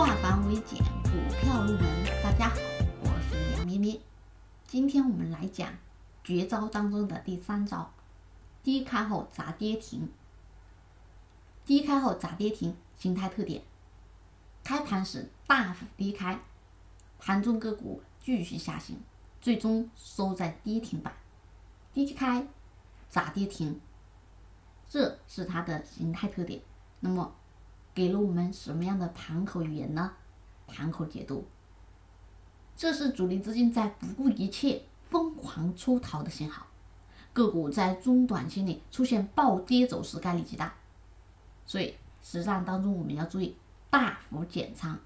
化繁为简，股票入门。大家好，我是杨咩咩。今天我们来讲绝招当中的第三招：低开后砸跌停。低开后砸跌停，形态特点：开盘时大幅低开，盘中个股继续下行，最终收在跌停板。低开砸跌停，这是它的形态特点。那么，给了我们什么样的盘口语言呢？盘口解读，这是主力资金在不顾一切疯狂出逃的信号，个股在中短期内出现暴跌走势概率极大，所以实战当中我们要注意大幅减仓，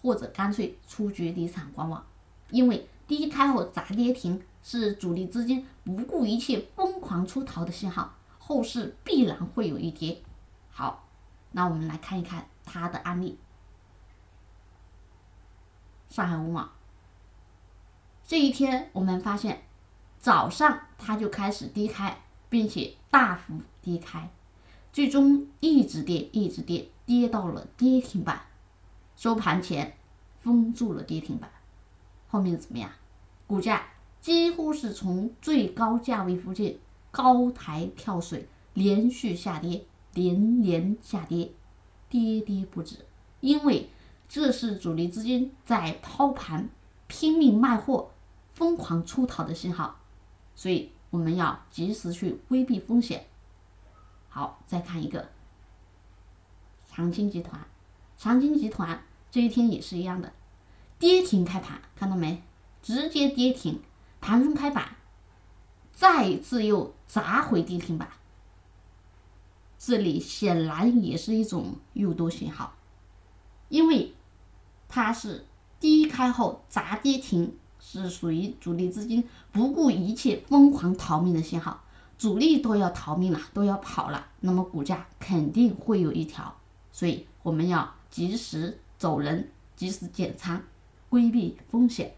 或者干脆出局离场观望，因为低开后砸跌停是主力资金不顾一切疯狂出逃的信号，后市必然会有一跌。好。那我们来看一看它的案例。上海五毛，这一天我们发现早上它就开始低开，并且大幅低开，最终一直跌，一直跌，跌到了跌停板，收盘前封住了跌停板。后面怎么样？股价几乎是从最高价位附近高台跳水，连续下跌。连连下跌，跌跌不止，因为这是主力资金在抛盘、拼命卖货、疯狂出逃的信号，所以我们要及时去规避风险。好，再看一个长青集团，长青集团这一天也是一样的，跌停开盘，看到没？直接跌停，盘中开板，再次又砸回跌停板。这里显然也是一种诱多信号，因为它是低开后砸跌停，是属于主力资金不顾一切疯狂逃命的信号。主力都要逃命了，都要跑了，那么股价肯定会有一条，所以我们要及时走人，及时减仓，规避风险。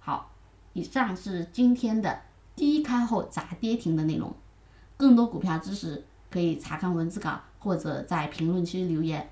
好，以上是今天的低开后砸跌停的内容，更多股票知识。可以查看文字稿，或者在评论区留言。